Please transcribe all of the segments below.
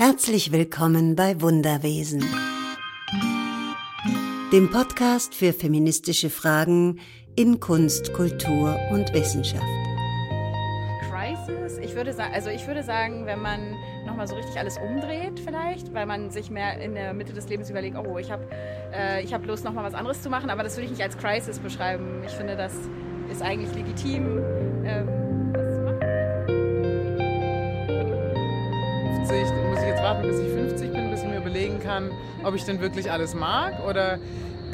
Herzlich willkommen bei Wunderwesen, dem Podcast für feministische Fragen in Kunst, Kultur und Wissenschaft. Crisis, ich würde sagen, also ich würde sagen, wenn man nochmal so richtig alles umdreht vielleicht, weil man sich mehr in der Mitte des Lebens überlegt, oh, ich habe äh, hab Lust, nochmal was anderes zu machen, aber das würde ich nicht als Crisis beschreiben. Ich finde, das ist eigentlich legitim. Ähm, warten, bis ich 50 bin, bis ich mir überlegen kann, ob ich denn wirklich alles mag oder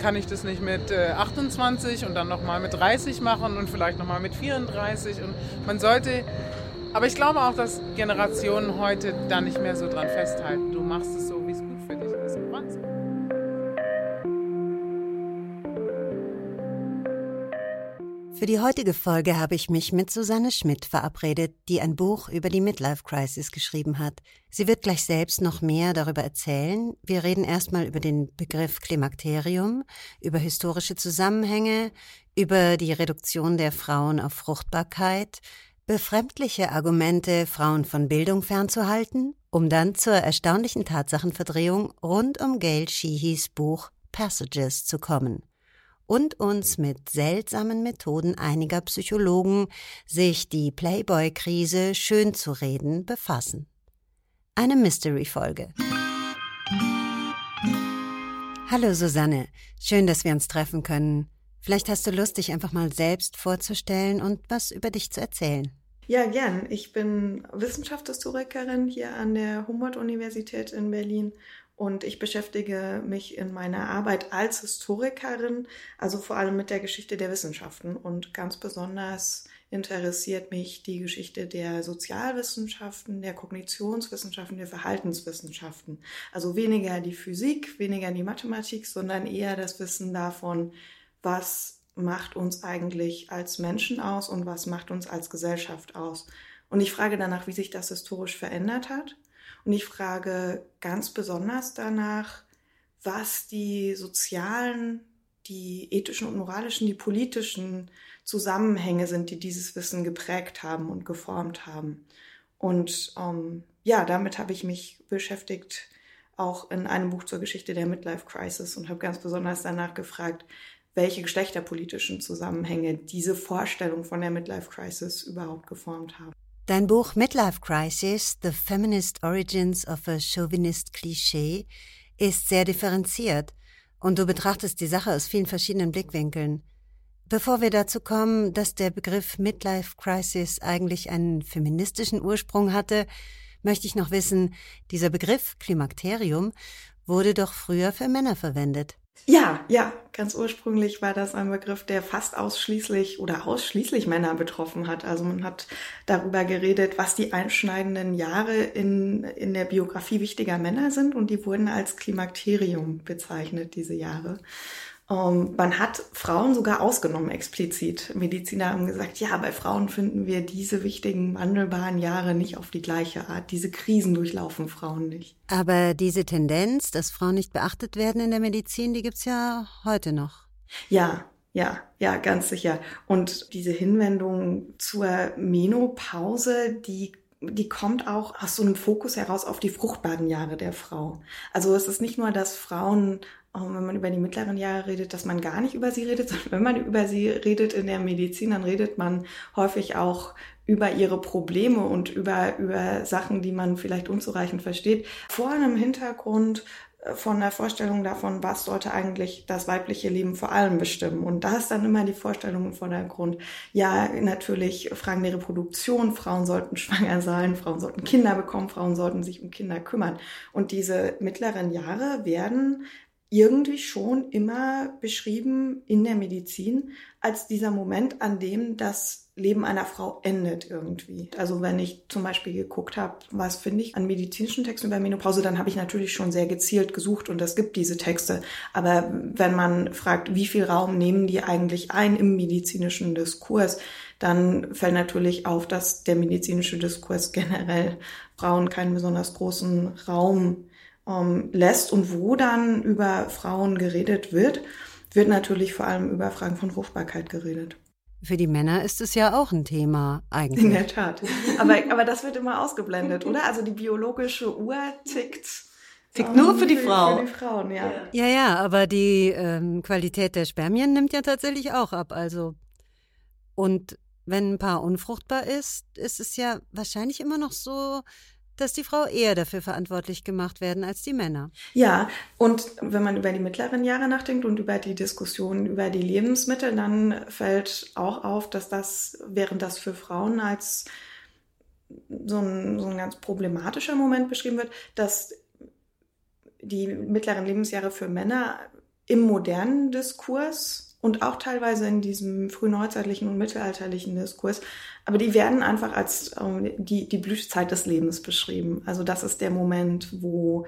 kann ich das nicht mit 28 äh, und dann nochmal mit 30 machen und vielleicht nochmal mit 34 und man sollte, aber ich glaube auch, dass Generationen heute da nicht mehr so dran festhalten. Du machst es so, Für die heutige Folge habe ich mich mit Susanne Schmidt verabredet, die ein Buch über die Midlife Crisis geschrieben hat. Sie wird gleich selbst noch mehr darüber erzählen. Wir reden erstmal über den Begriff Klimakterium, über historische Zusammenhänge, über die Reduktion der Frauen auf Fruchtbarkeit, befremdliche Argumente, Frauen von Bildung fernzuhalten, um dann zur erstaunlichen Tatsachenverdrehung rund um Gail Sheehys Buch Passages zu kommen und uns mit seltsamen Methoden einiger Psychologen, sich die Playboy-Krise schön zu reden, befassen. Eine Mystery-Folge. Hallo Susanne, schön, dass wir uns treffen können. Vielleicht hast du Lust, dich einfach mal selbst vorzustellen und was über dich zu erzählen. Ja, gern. Ich bin Wissenschaftshistorikerin hier an der Humboldt-Universität in Berlin und ich beschäftige mich in meiner Arbeit als Historikerin, also vor allem mit der Geschichte der Wissenschaften. Und ganz besonders interessiert mich die Geschichte der Sozialwissenschaften, der Kognitionswissenschaften, der Verhaltenswissenschaften. Also weniger die Physik, weniger die Mathematik, sondern eher das Wissen davon, was macht uns eigentlich als Menschen aus und was macht uns als Gesellschaft aus. Und ich frage danach, wie sich das historisch verändert hat und ich frage ganz besonders danach, was die sozialen, die ethischen und moralischen, die politischen Zusammenhänge sind, die dieses Wissen geprägt haben und geformt haben. Und ähm, ja, damit habe ich mich beschäftigt, auch in einem Buch zur Geschichte der Midlife Crisis und habe ganz besonders danach gefragt, welche geschlechterpolitischen Zusammenhänge diese Vorstellung von der Midlife Crisis überhaupt geformt haben. Dein Buch Midlife Crisis, The Feminist Origins of a Chauvinist Cliché ist sehr differenziert und du betrachtest die Sache aus vielen verschiedenen Blickwinkeln. Bevor wir dazu kommen, dass der Begriff Midlife Crisis eigentlich einen feministischen Ursprung hatte, möchte ich noch wissen, dieser Begriff Klimakterium wurde doch früher für Männer verwendet. Ja, ja, ganz ursprünglich war das ein Begriff, der fast ausschließlich oder ausschließlich Männer betroffen hat. Also man hat darüber geredet, was die einschneidenden Jahre in, in der Biografie wichtiger Männer sind und die wurden als Klimakterium bezeichnet, diese Jahre. Ähm, man hat Frauen sogar ausgenommen explizit. Mediziner haben gesagt, ja, bei Frauen finden wir diese wichtigen wandelbaren Jahre nicht auf die gleiche Art. Diese Krisen durchlaufen Frauen nicht. Aber diese Tendenz, dass Frauen nicht beachtet werden in der Medizin, die gibt's ja heute noch. Ja, ja, ja, ganz sicher. Und diese Hinwendung zur Menopause, die die kommt auch aus so einem Fokus heraus auf die fruchtbaren Jahre der Frau. Also es ist nicht nur, dass Frauen wenn man über die mittleren Jahre redet, dass man gar nicht über sie redet, sondern wenn man über sie redet in der Medizin, dann redet man häufig auch über ihre Probleme und über, über Sachen, die man vielleicht unzureichend versteht. Vor einem Hintergrund äh, von der Vorstellung davon, was sollte eigentlich das weibliche Leben vor allem bestimmen. Und da ist dann immer die Vorstellung im Vordergrund. Ja, natürlich Fragen der Reproduktion. Frauen sollten schwanger sein, Frauen sollten Kinder bekommen, Frauen sollten sich um Kinder kümmern. Und diese mittleren Jahre werden irgendwie schon immer beschrieben in der Medizin als dieser Moment, an dem das Leben einer Frau endet irgendwie. Also wenn ich zum Beispiel geguckt habe, was finde ich an medizinischen Texten über Menopause, dann habe ich natürlich schon sehr gezielt gesucht und es gibt diese Texte. Aber wenn man fragt, wie viel Raum nehmen die eigentlich ein im medizinischen Diskurs, dann fällt natürlich auf, dass der medizinische Diskurs generell Frauen keinen besonders großen Raum ähm, lässt und wo dann über Frauen geredet wird, wird natürlich vor allem über Fragen von Fruchtbarkeit geredet. Für die Männer ist es ja auch ein Thema eigentlich. In der Tat. Aber, aber das wird immer ausgeblendet, oder? Also die biologische Uhr tickt. Tickt nur für die Frau. Für die Frauen, ja. Ja, ja, aber die ähm, Qualität der Spermien nimmt ja tatsächlich auch ab. Also und wenn ein Paar unfruchtbar ist, ist es ja wahrscheinlich immer noch so, dass die Frau eher dafür verantwortlich gemacht werden als die Männer. Ja, und wenn man über die mittleren Jahre nachdenkt und über die Diskussion über die Lebensmittel, dann fällt auch auf, dass das, während das für Frauen als so ein, so ein ganz problematischer Moment beschrieben wird, dass die mittleren Lebensjahre für Männer im modernen Diskurs und auch teilweise in diesem frühneuzeitlichen und mittelalterlichen Diskurs, aber die werden einfach als ähm, die, die Blütezeit des Lebens beschrieben. Also das ist der Moment, wo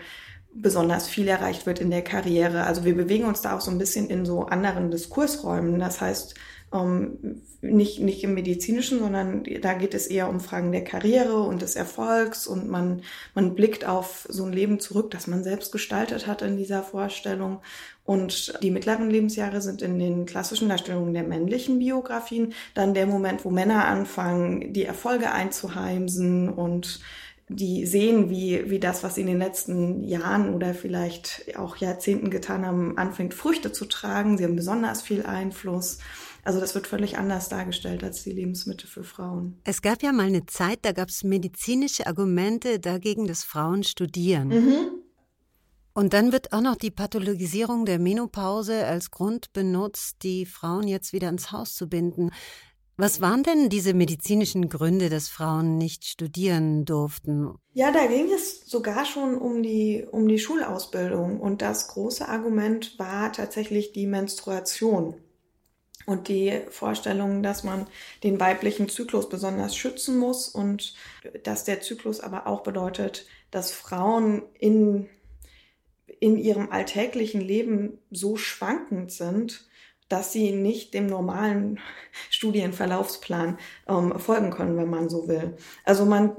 besonders viel erreicht wird in der Karriere. Also wir bewegen uns da auch so ein bisschen in so anderen Diskursräumen. Das heißt, ähm, nicht, nicht im medizinischen, sondern da geht es eher um Fragen der Karriere und des Erfolgs und man, man blickt auf so ein Leben zurück, das man selbst gestaltet hat in dieser Vorstellung. Und die mittleren Lebensjahre sind in den klassischen Darstellungen der männlichen Biografien dann der Moment, wo Männer anfangen, die Erfolge einzuheimsen und die sehen, wie, wie das, was sie in den letzten Jahren oder vielleicht auch Jahrzehnten getan haben, anfängt Früchte zu tragen. Sie haben besonders viel Einfluss. Also das wird völlig anders dargestellt als die Lebensmittel für Frauen. Es gab ja mal eine Zeit, da gab es medizinische Argumente dagegen, dass Frauen studieren. Mhm. Und dann wird auch noch die Pathologisierung der Menopause als Grund benutzt, die Frauen jetzt wieder ins Haus zu binden. Was waren denn diese medizinischen Gründe, dass Frauen nicht studieren durften? Ja, da ging es sogar schon um die, um die Schulausbildung. Und das große Argument war tatsächlich die Menstruation und die Vorstellung, dass man den weiblichen Zyklus besonders schützen muss und dass der Zyklus aber auch bedeutet, dass Frauen in, in ihrem alltäglichen Leben so schwankend sind, dass sie nicht dem normalen Studienverlaufsplan ähm, folgen können, wenn man so will. Also man,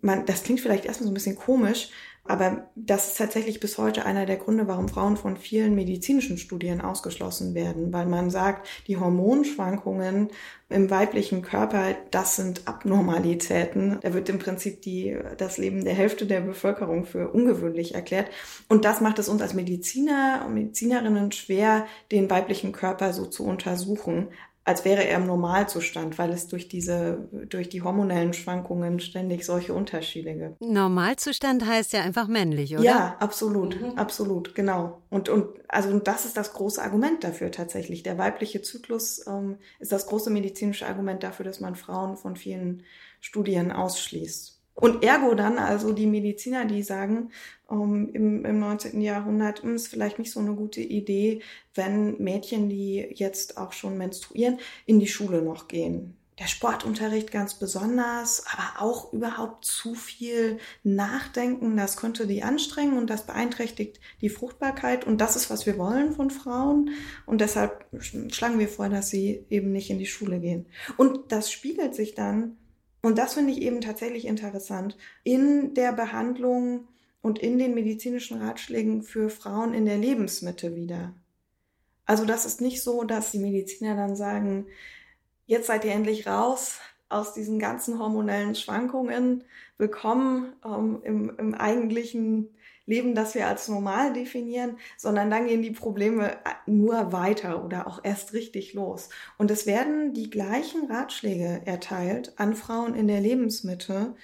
man, das klingt vielleicht erstmal so ein bisschen komisch, aber das ist tatsächlich bis heute einer der Gründe, warum Frauen von vielen medizinischen Studien ausgeschlossen werden, weil man sagt, die Hormonschwankungen im weiblichen Körper, das sind Abnormalitäten. Da wird im Prinzip die, das Leben der Hälfte der Bevölkerung für ungewöhnlich erklärt. Und das macht es uns als Mediziner und Medizinerinnen schwer, den weiblichen Körper so zu untersuchen als wäre er im Normalzustand, weil es durch diese, durch die hormonellen Schwankungen ständig solche Unterschiede gibt. Normalzustand heißt ja einfach männlich, oder? Ja, absolut, mhm. absolut, genau. Und, und, also, und das ist das große Argument dafür tatsächlich. Der weibliche Zyklus ähm, ist das große medizinische Argument dafür, dass man Frauen von vielen Studien ausschließt. Und ergo dann, also die Mediziner, die sagen, ähm, im, im 19. Jahrhundert hm, ist vielleicht nicht so eine gute Idee, wenn Mädchen, die jetzt auch schon menstruieren, in die Schule noch gehen. Der Sportunterricht ganz besonders, aber auch überhaupt zu viel Nachdenken, das könnte die anstrengen und das beeinträchtigt die Fruchtbarkeit. Und das ist, was wir wollen von Frauen. Und deshalb schlagen wir vor, dass sie eben nicht in die Schule gehen. Und das spiegelt sich dann und das finde ich eben tatsächlich interessant in der Behandlung und in den medizinischen Ratschlägen für Frauen in der Lebensmitte wieder. Also das ist nicht so, dass die Mediziner dann sagen, jetzt seid ihr endlich raus aus diesen ganzen hormonellen Schwankungen, willkommen ähm, im, im eigentlichen Leben, das wir als normal definieren, sondern dann gehen die Probleme äh, nur weiter oder auch erst richtig los. Und es werden die gleichen Ratschläge erteilt an Frauen in der Lebensmitte,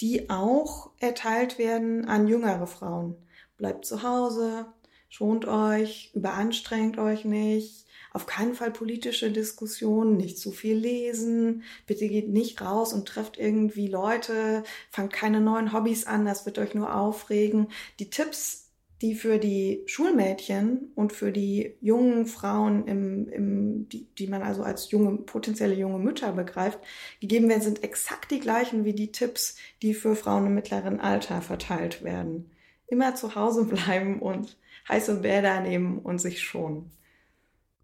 die auch erteilt werden an jüngere Frauen. Bleibt zu Hause, schont euch, überanstrengt euch nicht, auf keinen Fall politische Diskussionen, nicht zu viel lesen, bitte geht nicht raus und trefft irgendwie Leute, fangt keine neuen Hobbys an, das wird euch nur aufregen. Die Tipps, die für die Schulmädchen und für die jungen Frauen, im, im, die, die man also als junge, potenzielle junge Mütter begreift, gegeben werden, sind exakt die gleichen wie die Tipps, die für Frauen im mittleren Alter verteilt werden. Immer zu Hause bleiben und heiße Bäder nehmen und sich schonen.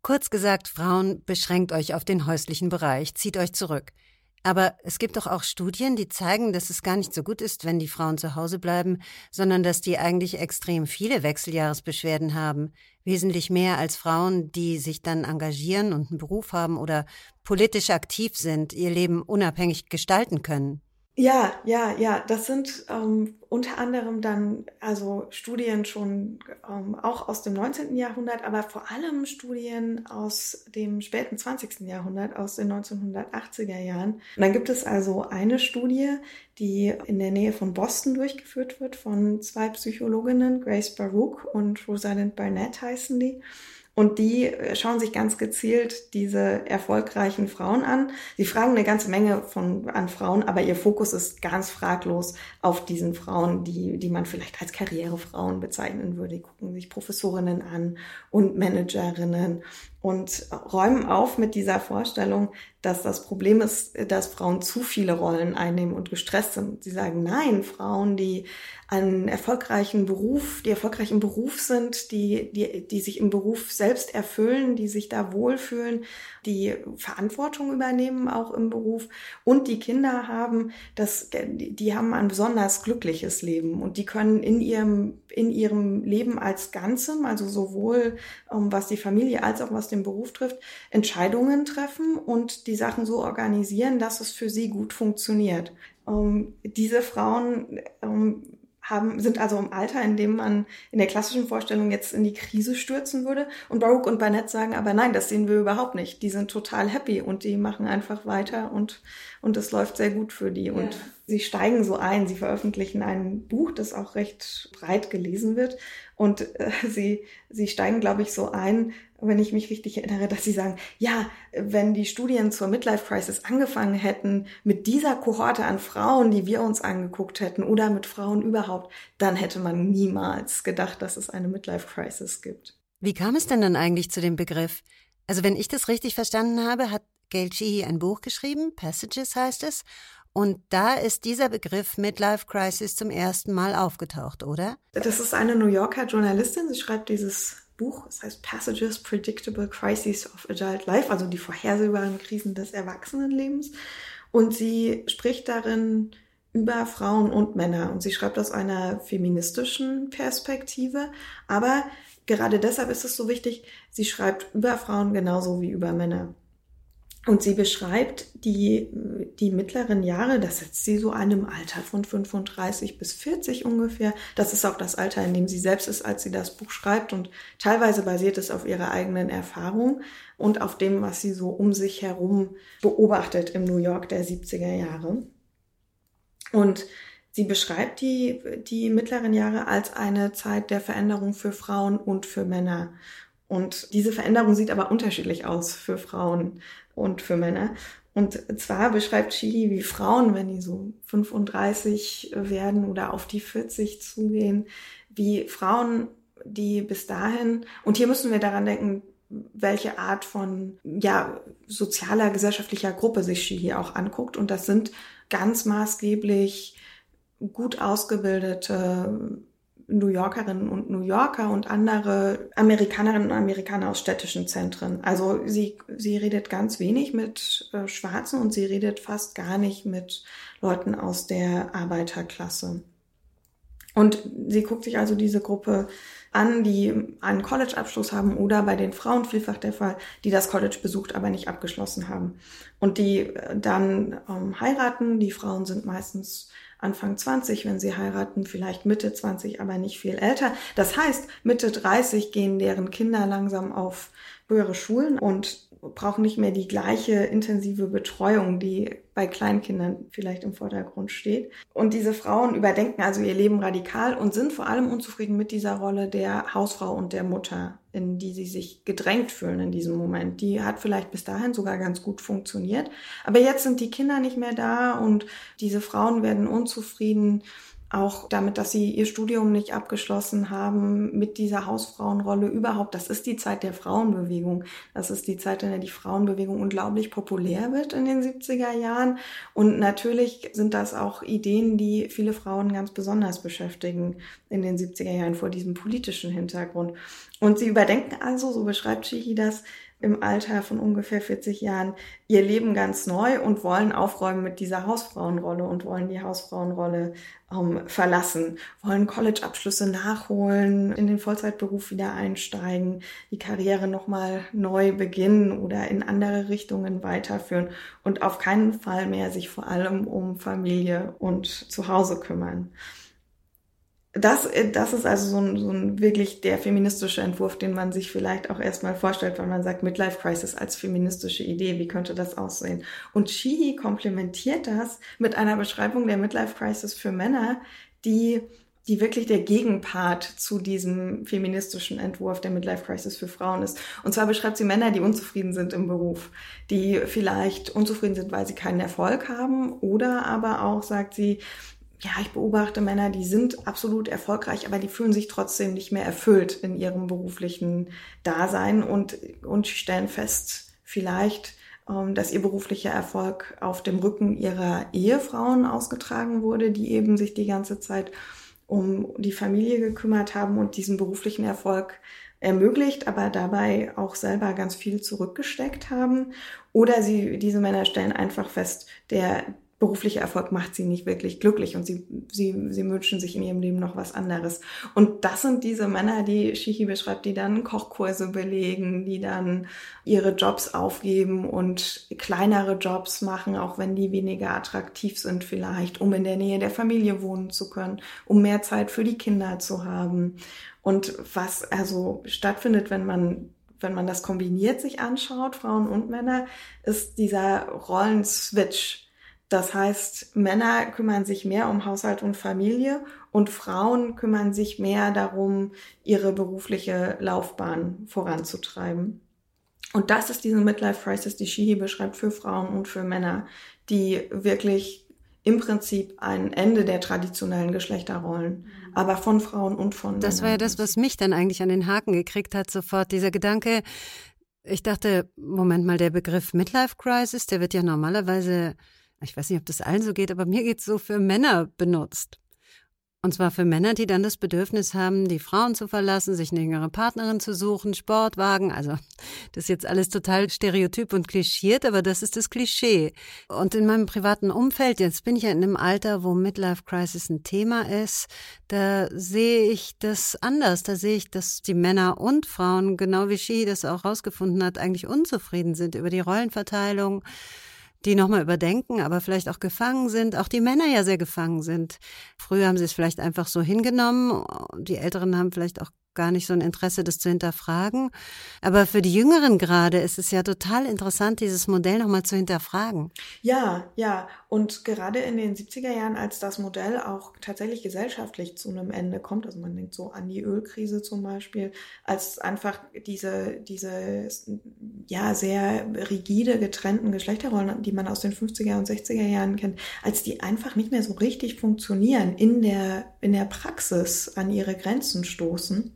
Kurz gesagt, Frauen, beschränkt euch auf den häuslichen Bereich, zieht euch zurück. Aber es gibt doch auch Studien, die zeigen, dass es gar nicht so gut ist, wenn die Frauen zu Hause bleiben, sondern dass die eigentlich extrem viele Wechseljahresbeschwerden haben. Wesentlich mehr als Frauen, die sich dann engagieren und einen Beruf haben oder politisch aktiv sind, ihr Leben unabhängig gestalten können. Ja, ja, ja, das sind ähm, unter anderem dann also Studien schon ähm, auch aus dem 19. Jahrhundert, aber vor allem Studien aus dem späten 20. Jahrhundert, aus den 1980er Jahren. Und dann gibt es also eine Studie, die in der Nähe von Boston durchgeführt wird von zwei Psychologinnen, Grace Baruch und Rosalind Barnett heißen die. Und die äh, schauen sich ganz gezielt diese erfolgreichen Frauen an. Sie fragen eine ganze Menge von, an Frauen, aber ihr Fokus ist ganz fraglos auf diesen Frauen, die, die man vielleicht als Karrierefrauen bezeichnen würde. Die gucken sich Professorinnen an und Managerinnen und räumen auf mit dieser Vorstellung, dass das Problem ist, dass Frauen zu viele Rollen einnehmen und gestresst sind. Sie sagen, nein, Frauen, die einen erfolgreichen Beruf, die erfolgreich im Beruf sind, die, die, die sich im Beruf selbst erfüllen, die sich da wohlfühlen, die Verantwortung übernehmen auch im Beruf und die Kinder haben, das, die haben ein besonders glückliches Leben und die können in ihrem, in ihrem Leben als Ganzem, also sowohl ähm, was die Familie als auch was den Beruf trifft, Entscheidungen treffen und die Sachen so organisieren, dass es für sie gut funktioniert. Ähm, diese Frauen ähm, haben, sind also im Alter, in dem man in der klassischen Vorstellung jetzt in die Krise stürzen würde. Und Baruch und Barnett sagen aber nein, das sehen wir überhaupt nicht. Die sind total happy und die machen einfach weiter und, und es läuft sehr gut für die. Ja. Und sie steigen so ein. Sie veröffentlichen ein Buch, das auch recht breit gelesen wird. Und äh, sie, sie steigen, glaube ich, so ein, wenn ich mich richtig erinnere, dass sie sagen, ja, wenn die Studien zur Midlife Crisis angefangen hätten mit dieser Kohorte an Frauen, die wir uns angeguckt hätten oder mit Frauen überhaupt, dann hätte man niemals gedacht, dass es eine Midlife Crisis gibt. Wie kam es denn dann eigentlich zu dem Begriff? Also wenn ich das richtig verstanden habe, hat Gail Sheehy ein Buch geschrieben, Passages heißt es, und da ist dieser Begriff Midlife Crisis zum ersten Mal aufgetaucht, oder? Das ist eine New Yorker Journalistin. Sie schreibt dieses Buch, es heißt Passages Predictable Crises of Adult Life, also die vorhersehbaren Krisen des Erwachsenenlebens. Und sie spricht darin über Frauen und Männer. Und sie schreibt aus einer feministischen Perspektive. Aber gerade deshalb ist es so wichtig, sie schreibt über Frauen genauso wie über Männer. Und sie beschreibt die, die mittleren Jahre, das setzt sie so einem Alter von 35 bis 40 ungefähr. Das ist auch das Alter, in dem sie selbst ist, als sie das Buch schreibt. Und teilweise basiert es auf ihrer eigenen Erfahrung und auf dem, was sie so um sich herum beobachtet im New York der 70er Jahre. Und sie beschreibt die, die mittleren Jahre als eine Zeit der Veränderung für Frauen und für Männer. Und diese Veränderung sieht aber unterschiedlich aus für Frauen und für Männer. Und zwar beschreibt Chili, wie Frauen, wenn die so 35 werden oder auf die 40 zugehen, wie Frauen, die bis dahin, und hier müssen wir daran denken, welche Art von ja, sozialer, gesellschaftlicher Gruppe sich Chili auch anguckt. Und das sind ganz maßgeblich gut ausgebildete New Yorkerinnen und New Yorker und andere Amerikanerinnen und Amerikaner aus städtischen Zentren. Also sie, sie redet ganz wenig mit äh, Schwarzen und sie redet fast gar nicht mit Leuten aus der Arbeiterklasse. Und sie guckt sich also diese Gruppe an, die einen College-Abschluss haben oder bei den Frauen vielfach der Fall, die das College besucht, aber nicht abgeschlossen haben. Und die äh, dann ähm, heiraten. Die Frauen sind meistens Anfang 20, wenn sie heiraten, vielleicht Mitte 20, aber nicht viel älter. Das heißt, Mitte 30 gehen deren Kinder langsam auf höhere Schulen und brauchen nicht mehr die gleiche intensive Betreuung, die bei Kleinkindern vielleicht im Vordergrund steht. Und diese Frauen überdenken also ihr Leben radikal und sind vor allem unzufrieden mit dieser Rolle der Hausfrau und der Mutter, in die sie sich gedrängt fühlen in diesem Moment. Die hat vielleicht bis dahin sogar ganz gut funktioniert. Aber jetzt sind die Kinder nicht mehr da und diese Frauen werden unzufrieden auch damit, dass sie ihr Studium nicht abgeschlossen haben, mit dieser Hausfrauenrolle überhaupt. Das ist die Zeit der Frauenbewegung. Das ist die Zeit, in der die Frauenbewegung unglaublich populär wird in den 70er Jahren. Und natürlich sind das auch Ideen, die viele Frauen ganz besonders beschäftigen in den 70er Jahren vor diesem politischen Hintergrund. Und sie überdenken also, so beschreibt Chihi das, im Alter von ungefähr 40 Jahren ihr Leben ganz neu und wollen aufräumen mit dieser Hausfrauenrolle und wollen die Hausfrauenrolle ähm, verlassen, wollen College-Abschlüsse nachholen, in den Vollzeitberuf wieder einsteigen, die Karriere nochmal neu beginnen oder in andere Richtungen weiterführen und auf keinen Fall mehr sich vor allem um Familie und Zuhause kümmern das, das ist also so ein, so ein wirklich der feministische Entwurf, den man sich vielleicht auch erstmal vorstellt, wenn man sagt Midlife Crisis als feministische Idee. Wie könnte das aussehen? Und Sheehy komplementiert das mit einer Beschreibung der Midlife Crisis für Männer, die die wirklich der Gegenpart zu diesem feministischen Entwurf der Midlife Crisis für Frauen ist. Und zwar beschreibt sie Männer, die unzufrieden sind im Beruf, die vielleicht unzufrieden sind, weil sie keinen Erfolg haben, oder aber auch sagt sie, ja, ich beobachte Männer, die sind absolut erfolgreich, aber die fühlen sich trotzdem nicht mehr erfüllt in ihrem beruflichen Dasein und, und stellen fest, vielleicht, ähm, dass ihr beruflicher Erfolg auf dem Rücken ihrer Ehefrauen ausgetragen wurde, die eben sich die ganze Zeit um die Familie gekümmert haben und diesen beruflichen Erfolg ermöglicht, aber dabei auch selber ganz viel zurückgesteckt haben. Oder sie, diese Männer stellen einfach fest, der, beruflicher Erfolg macht sie nicht wirklich glücklich und sie, sie, sie wünschen sich in ihrem Leben noch was anderes. Und das sind diese Männer, die Shihi beschreibt, die dann Kochkurse belegen, die dann ihre Jobs aufgeben und kleinere Jobs machen, auch wenn die weniger attraktiv sind vielleicht, um in der Nähe der Familie wohnen zu können, um mehr Zeit für die Kinder zu haben. Und was also stattfindet, wenn man wenn man das kombiniert sich anschaut, Frauen und Männer, ist dieser Rollenswitch, das heißt, Männer kümmern sich mehr um Haushalt und Familie und Frauen kümmern sich mehr darum, ihre berufliche Laufbahn voranzutreiben. Und das ist diese Midlife Crisis, die Shihi beschreibt für Frauen und für Männer, die wirklich im Prinzip ein Ende der traditionellen Geschlechterrollen, aber von Frauen und von Das war ja das, was mich dann eigentlich an den Haken gekriegt hat, sofort dieser Gedanke. Ich dachte, Moment mal, der Begriff Midlife Crisis, der wird ja normalerweise ich weiß nicht, ob das allen so geht, aber mir geht es so für Männer benutzt. Und zwar für Männer, die dann das Bedürfnis haben, die Frauen zu verlassen, sich eine jüngere Partnerin zu suchen, Sportwagen. Also das ist jetzt alles total stereotyp und klischiert, aber das ist das Klischee. Und in meinem privaten Umfeld, jetzt bin ich ja in einem Alter, wo Midlife Crisis ein Thema ist, da sehe ich das anders. Da sehe ich, dass die Männer und Frauen, genau wie Shi das auch rausgefunden hat, eigentlich unzufrieden sind über die Rollenverteilung die nochmal überdenken, aber vielleicht auch gefangen sind, auch die Männer ja sehr gefangen sind. Früher haben sie es vielleicht einfach so hingenommen, die Älteren haben vielleicht auch gar nicht so ein Interesse, das zu hinterfragen. Aber für die Jüngeren gerade ist es ja total interessant, dieses Modell nochmal zu hinterfragen. Ja, ja. Und gerade in den 70er Jahren, als das Modell auch tatsächlich gesellschaftlich zu einem Ende kommt, also man denkt so an die Ölkrise zum Beispiel, als einfach diese, diese, ja, sehr rigide getrennten Geschlechterrollen, die man aus den 50er und 60er Jahren kennt, als die einfach nicht mehr so richtig funktionieren in der, in der Praxis an ihre Grenzen stoßen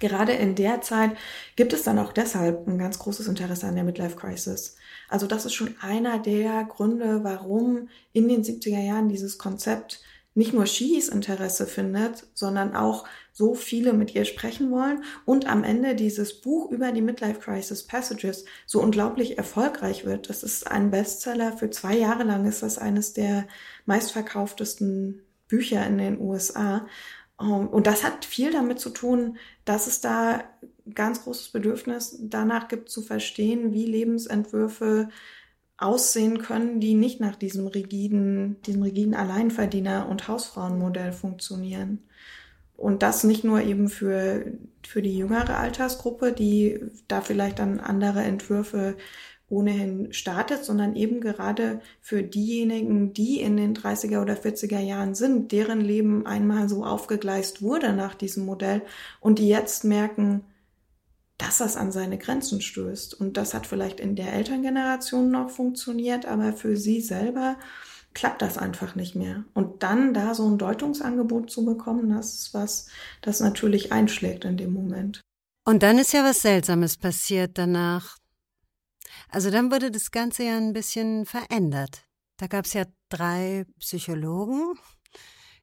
Gerade in der Zeit gibt es dann auch deshalb ein ganz großes Interesse an der Midlife Crisis. Also das ist schon einer der Gründe, warum in den 70er Jahren dieses Konzept nicht nur Shihis Interesse findet, sondern auch so viele mit ihr sprechen wollen und am Ende dieses Buch über die Midlife Crisis Passages so unglaublich erfolgreich wird. Das ist ein Bestseller. Für zwei Jahre lang ist das eines der meistverkauftesten Bücher in den USA. Ähm, und das hat viel damit zu tun, dass es da ganz großes Bedürfnis danach gibt zu verstehen, wie Lebensentwürfe aussehen können, die nicht nach diesem rigiden, diesem rigiden Alleinverdiener- und Hausfrauenmodell funktionieren. Und das nicht nur eben für, für die jüngere Altersgruppe, die da vielleicht dann andere Entwürfe ohnehin startet, sondern eben gerade für diejenigen, die in den 30er oder 40er Jahren sind, deren Leben einmal so aufgegleist wurde nach diesem Modell und die jetzt merken, dass das an seine Grenzen stößt. Und das hat vielleicht in der Elterngeneration noch funktioniert, aber für sie selber klappt das einfach nicht mehr. Und dann da so ein Deutungsangebot zu bekommen, das ist was, das natürlich einschlägt in dem Moment. Und dann ist ja was Seltsames passiert danach. Also dann wurde das Ganze ja ein bisschen verändert. Da gab es ja drei Psychologen,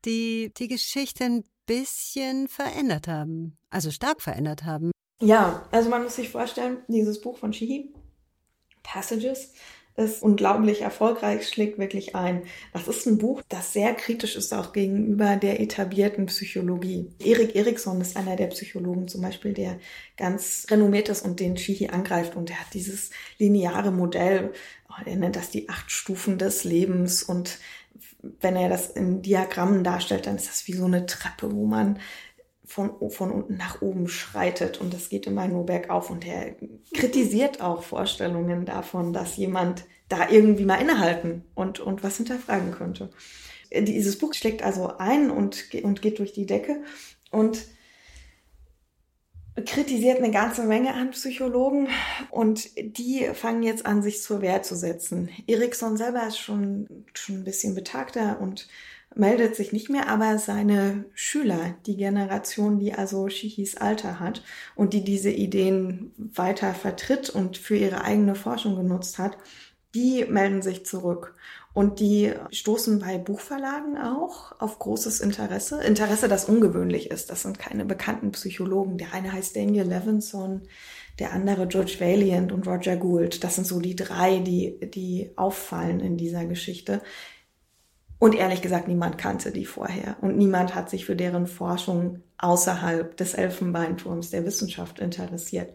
die die Geschichte ein bisschen verändert haben, also stark verändert haben. Ja, also man muss sich vorstellen, dieses Buch von Shihi, Passages, ist unglaublich erfolgreich, schlägt wirklich ein. Das ist ein Buch, das sehr kritisch ist auch gegenüber der etablierten Psychologie. Erik Erikson ist einer der Psychologen zum Beispiel, der ganz renommiert ist und den Shihi angreift und er hat dieses lineare Modell, er nennt das die acht Stufen des Lebens und wenn er das in Diagrammen darstellt, dann ist das wie so eine Treppe, wo man von, von unten nach oben schreitet und das geht immer nur bergauf und er kritisiert auch Vorstellungen davon, dass jemand da irgendwie mal innehalten und, und was hinterfragen könnte. Dieses Buch schlägt also ein und, und geht durch die Decke und kritisiert eine ganze Menge an Psychologen und die fangen jetzt an, sich zur Wehr zu setzen. Erikson selber ist schon, schon ein bisschen betagter und meldet sich nicht mehr, aber seine Schüler, die Generation, die also Shihis Alter hat und die diese Ideen weiter vertritt und für ihre eigene Forschung genutzt hat, die melden sich zurück. Und die stoßen bei Buchverlagen auch auf großes Interesse. Interesse, das ungewöhnlich ist. Das sind keine bekannten Psychologen. Der eine heißt Daniel Levinson, der andere George Valiant und Roger Gould. Das sind so die drei, die, die auffallen in dieser Geschichte. Und ehrlich gesagt, niemand kannte die vorher. Und niemand hat sich für deren Forschung außerhalb des Elfenbeinturms der Wissenschaft interessiert.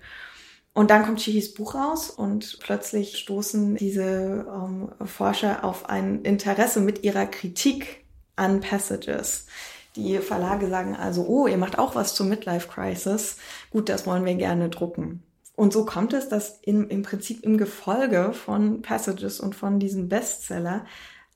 Und dann kommt Chihis Buch raus und plötzlich stoßen diese ähm, Forscher auf ein Interesse mit ihrer Kritik an Passages. Die Verlage sagen also, oh, ihr macht auch was zur Midlife Crisis. Gut, das wollen wir gerne drucken. Und so kommt es, dass in, im Prinzip im Gefolge von Passages und von diesem Bestseller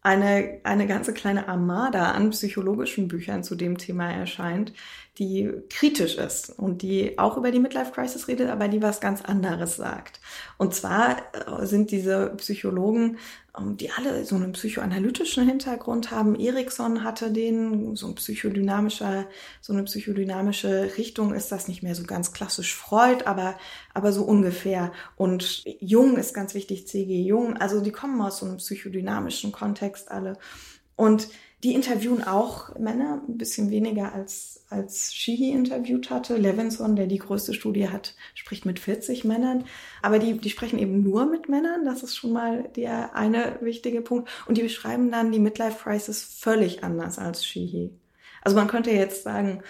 eine, eine ganze kleine Armada an psychologischen Büchern zu dem Thema erscheint, die kritisch ist und die auch über die Midlife Crisis redet, aber die was ganz anderes sagt. Und zwar äh, sind diese Psychologen, ähm, die alle so einen psychoanalytischen Hintergrund haben. Erikson hatte den, so ein psychodynamischer, so eine psychodynamische Richtung ist das nicht mehr so ganz klassisch Freud, aber, aber so ungefähr. Und Jung ist ganz wichtig, C.G. Jung. Also die kommen aus so einem psychodynamischen Kontext alle. Und die interviewen auch Männer, ein bisschen weniger als, als Sheehy interviewt hatte. Levinson, der die größte Studie hat, spricht mit 40 Männern. Aber die, die sprechen eben nur mit Männern. Das ist schon mal der eine wichtige Punkt. Und die beschreiben dann die Midlife Crisis völlig anders als Sheehy. Also man könnte jetzt sagen,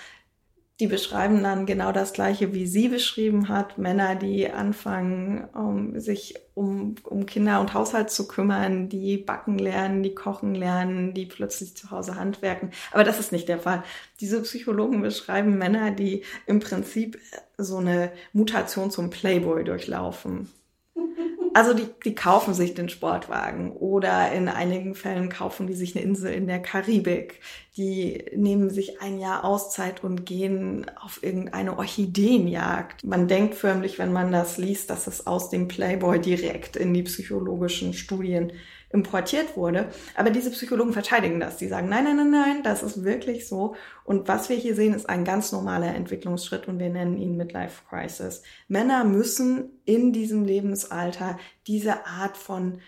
die beschreiben dann genau das Gleiche, wie sie beschrieben hat. Männer, die anfangen, um, sich um, um Kinder und Haushalt zu kümmern, die backen lernen, die kochen lernen, die plötzlich zu Hause handwerken. Aber das ist nicht der Fall. Diese Psychologen beschreiben Männer, die im Prinzip so eine Mutation zum Playboy durchlaufen. Also die, die kaufen sich den Sportwagen oder in einigen Fällen kaufen die sich eine Insel in der Karibik. Die nehmen sich ein Jahr Auszeit und gehen auf irgendeine Orchideenjagd. Man denkt förmlich, wenn man das liest, dass es aus dem Playboy direkt in die psychologischen Studien importiert wurde. Aber diese Psychologen verteidigen das. Die sagen, nein, nein, nein, nein, das ist wirklich so. Und was wir hier sehen, ist ein ganz normaler Entwicklungsschritt und wir nennen ihn Midlife Crisis. Männer müssen in diesem Lebensalter diese Art von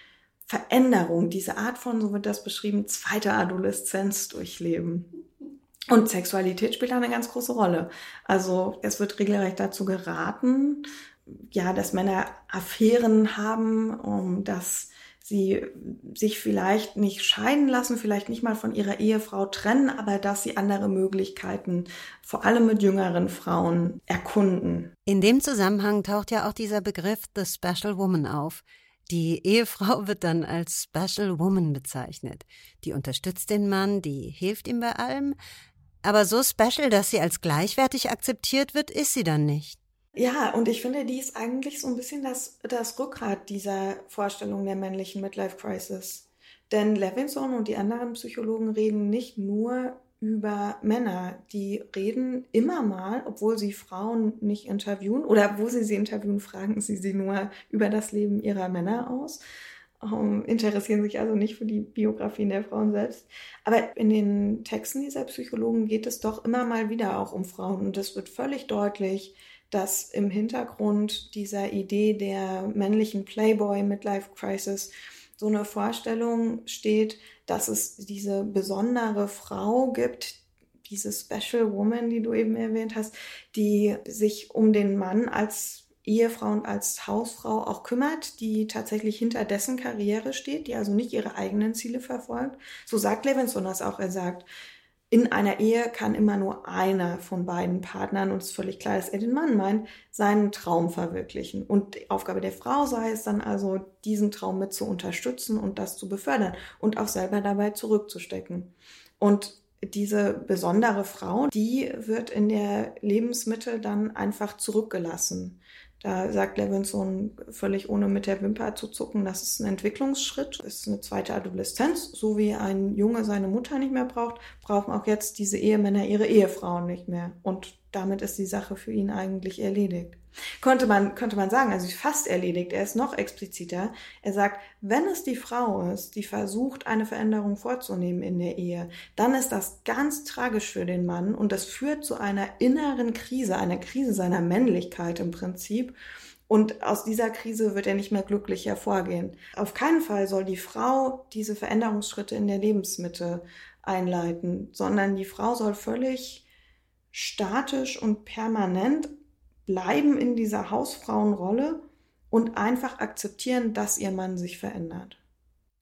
Veränderung, diese Art von, so wird das beschrieben, zweiter Adoleszenz durchleben. Und Sexualität spielt da eine ganz große Rolle. Also es wird regelrecht dazu geraten, ja, dass Männer Affären haben, um dass sie sich vielleicht nicht scheiden lassen, vielleicht nicht mal von ihrer Ehefrau trennen, aber dass sie andere Möglichkeiten, vor allem mit jüngeren Frauen, erkunden. In dem Zusammenhang taucht ja auch dieser Begriff The Special Woman auf. Die Ehefrau wird dann als Special Woman bezeichnet. Die unterstützt den Mann, die hilft ihm bei allem, aber so special, dass sie als gleichwertig akzeptiert wird, ist sie dann nicht. Ja, und ich finde, die ist eigentlich so ein bisschen das, das Rückgrat dieser Vorstellung der männlichen Midlife Crisis. Denn Levinson und die anderen Psychologen reden nicht nur über Männer, die reden immer mal, obwohl sie Frauen nicht interviewen oder wo sie sie interviewen, fragen sie sie nur über das Leben ihrer Männer aus, um, ähm, interessieren sich also nicht für die Biografien der Frauen selbst. Aber in den Texten dieser Psychologen geht es doch immer mal wieder auch um Frauen und es wird völlig deutlich, dass im Hintergrund dieser Idee der männlichen Playboy Midlife Crisis so eine Vorstellung steht, dass es diese besondere Frau gibt, diese Special Woman, die du eben erwähnt hast, die sich um den Mann als Ehefrau und als Hausfrau auch kümmert, die tatsächlich hinter dessen Karriere steht, die also nicht ihre eigenen Ziele verfolgt. So sagt Levinson das auch. Er sagt, in einer Ehe kann immer nur einer von beiden Partnern, und es ist völlig klar, dass er den Mann meint, seinen Traum verwirklichen. Und die Aufgabe der Frau sei es dann also, diesen Traum mit zu unterstützen und das zu befördern und auch selber dabei zurückzustecken. Und diese besondere Frau, die wird in der Lebensmitte dann einfach zurückgelassen. Da sagt Levinson völlig ohne mit der Wimper zu zucken, das ist ein Entwicklungsschritt, ist eine zweite Adoleszenz. So wie ein Junge seine Mutter nicht mehr braucht, brauchen auch jetzt diese Ehemänner ihre Ehefrauen nicht mehr. Und damit ist die Sache für ihn eigentlich erledigt. Könnte man, könnte man sagen, also fast erledigt. Er ist noch expliziter. Er sagt, wenn es die Frau ist, die versucht, eine Veränderung vorzunehmen in der Ehe, dann ist das ganz tragisch für den Mann und das führt zu einer inneren Krise, einer Krise seiner Männlichkeit im Prinzip. Und aus dieser Krise wird er nicht mehr glücklich hervorgehen. Auf keinen Fall soll die Frau diese Veränderungsschritte in der Lebensmitte einleiten, sondern die Frau soll völlig statisch und permanent bleiben in dieser Hausfrauenrolle und einfach akzeptieren, dass ihr Mann sich verändert.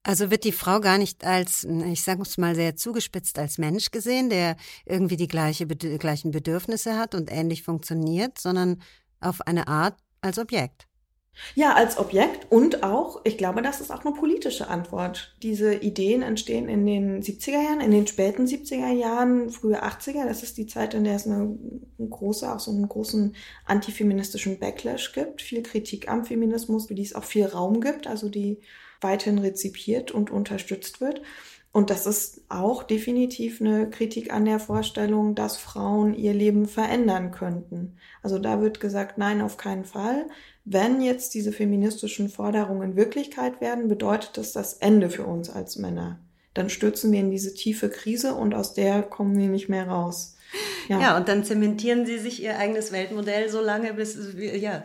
Also wird die Frau gar nicht als, ich sage es mal sehr zugespitzt, als Mensch gesehen, der irgendwie die gleiche, gleichen Bedürfnisse hat und ähnlich funktioniert, sondern auf eine Art als Objekt. Ja, als Objekt und auch, ich glaube, das ist auch eine politische Antwort. Diese Ideen entstehen in den 70er Jahren, in den späten 70er Jahren, frühe 80er. Das ist die Zeit, in der es eine große, auch so einen großen antifeministischen Backlash gibt. Viel Kritik am Feminismus, für die es auch viel Raum gibt, also die weiterhin rezipiert und unterstützt wird. Und das ist auch definitiv eine Kritik an der Vorstellung, dass Frauen ihr Leben verändern könnten. Also da wird gesagt, nein, auf keinen Fall. Wenn jetzt diese feministischen Forderungen Wirklichkeit werden, bedeutet das das Ende für uns als Männer. Dann stürzen wir in diese tiefe Krise und aus der kommen wir nicht mehr raus. Ja, ja und dann zementieren sie sich ihr eigenes Weltmodell so lange, bis, ja,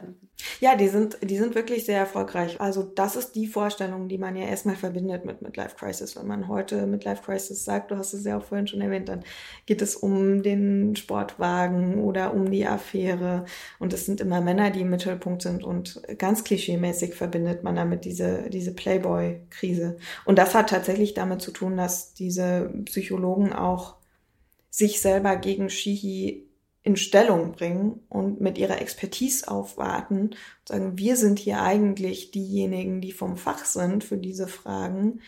ja, die sind, die sind wirklich sehr erfolgreich. Also das ist die Vorstellung, die man ja erstmal verbindet mit Midlife Crisis. Wenn man heute Midlife Crisis sagt, du hast es ja auch vorhin schon erwähnt, dann geht es um den Sportwagen oder um die Affäre. Und es sind immer Männer, die im Mittelpunkt sind. Und ganz klischeemäßig verbindet man damit diese, diese Playboy-Krise. Und das hat tatsächlich damit zu tun, dass diese Psychologen auch sich selber gegen Shihi in Stellung bringen und mit ihrer Expertise aufwarten und sagen, wir sind hier eigentlich diejenigen, die vom Fach sind für diese Fragen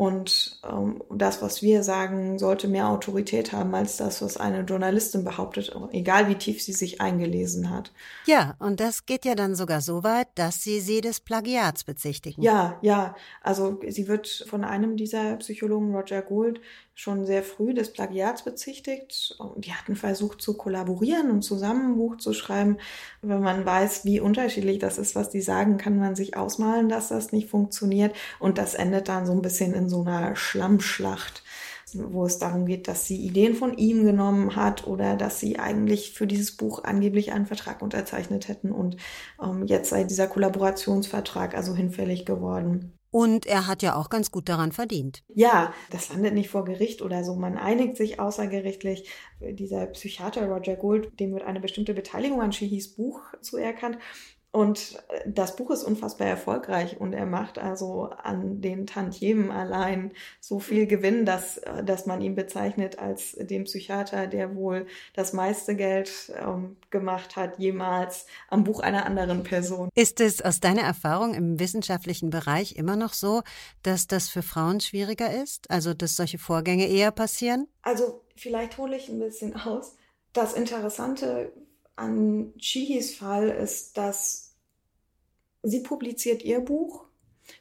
und ähm, das, was wir sagen, sollte mehr Autorität haben als das, was eine Journalistin behauptet, egal wie tief sie sich eingelesen hat. Ja, und das geht ja dann sogar so weit, dass sie sie des Plagiats bezichtigen. Ja, ja. Also sie wird von einem dieser Psychologen, Roger Gould, schon sehr früh des Plagiats bezichtigt. Die hatten versucht zu kollaborieren und zusammen ein Buch zu schreiben. Wenn man weiß, wie unterschiedlich das ist, was die sagen, kann man sich ausmalen, dass das nicht funktioniert. Und das endet dann so ein bisschen in so einer Schlammschlacht wo es darum geht, dass sie Ideen von ihm genommen hat oder dass sie eigentlich für dieses Buch angeblich einen Vertrag unterzeichnet hätten und ähm, jetzt sei dieser Kollaborationsvertrag also hinfällig geworden. Und er hat ja auch ganz gut daran verdient. Ja, das landet nicht vor Gericht oder so. Man einigt sich außergerichtlich. Dieser Psychiater Roger Gould, dem wird eine bestimmte Beteiligung an Shihis Buch zuerkannt. Und äh, das Buch ist unfassbar erfolgreich und er macht also an den Tantiemen allein so viel Gewinn, dass, äh, dass man ihn bezeichnet als den Psychiater, der wohl das meiste Geld ähm, gemacht hat jemals am Buch einer anderen Person. Ist es aus deiner Erfahrung im wissenschaftlichen Bereich immer noch so, dass das für Frauen schwieriger ist? Also, dass solche Vorgänge eher passieren? Also, vielleicht hole ich ein bisschen aus. Das Interessante an Chihis Fall ist, dass sie publiziert ihr Buch,